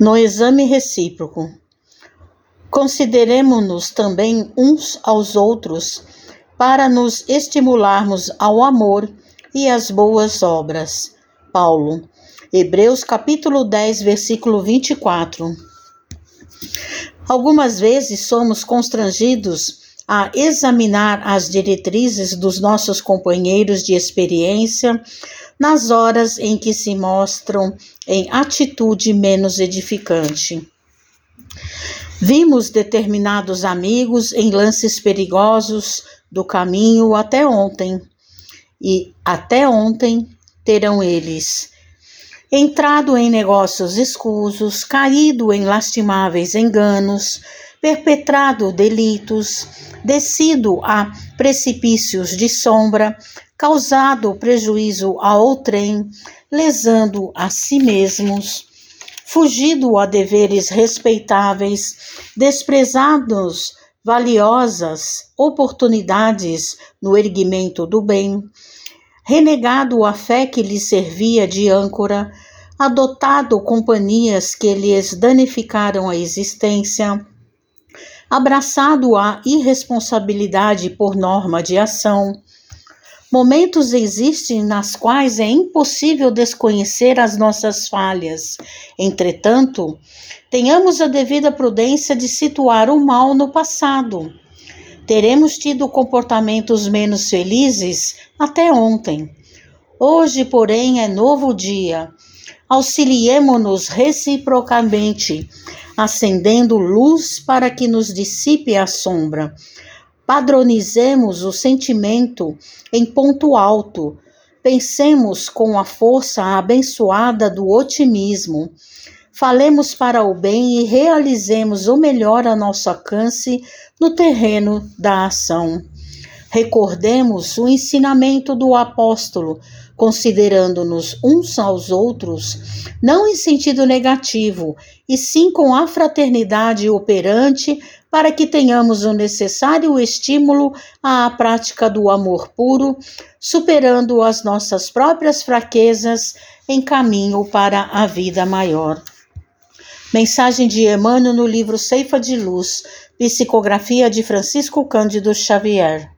No exame recíproco, consideremos-nos também uns aos outros para nos estimularmos ao amor e às boas obras. Paulo, Hebreus capítulo 10, versículo 24. Algumas vezes somos constrangidos a examinar as diretrizes dos nossos companheiros de experiência nas horas em que se mostram em atitude menos edificante. Vimos determinados amigos em lances perigosos do caminho até ontem, e até ontem terão eles entrado em negócios escusos, caído em lastimáveis enganos, perpetrado delitos, descido a precipícios de sombra, causado prejuízo a outrem, lesando a si mesmos, fugido a deveres respeitáveis, desprezados valiosas oportunidades no erguimento do bem, renegado a fé que lhe servia de âncora, adotado companhias que lhes danificaram a existência, abraçado a irresponsabilidade por norma de ação, Momentos existem nas quais é impossível desconhecer as nossas falhas. Entretanto, tenhamos a devida prudência de situar o mal no passado. Teremos tido comportamentos menos felizes até ontem. Hoje, porém, é novo dia. Auxiliemo-nos reciprocamente, acendendo luz para que nos dissipe a sombra Padronizemos o sentimento em ponto alto. Pensemos com a força abençoada do otimismo. Falemos para o bem e realizemos o melhor a nosso alcance no terreno da ação. Recordemos o ensinamento do apóstolo, considerando-nos uns aos outros, não em sentido negativo, e sim com a fraternidade operante para que tenhamos o necessário estímulo à prática do amor puro, superando as nossas próprias fraquezas em caminho para a vida maior. Mensagem de Emmanuel no livro Ceifa de Luz, psicografia de Francisco Cândido Xavier.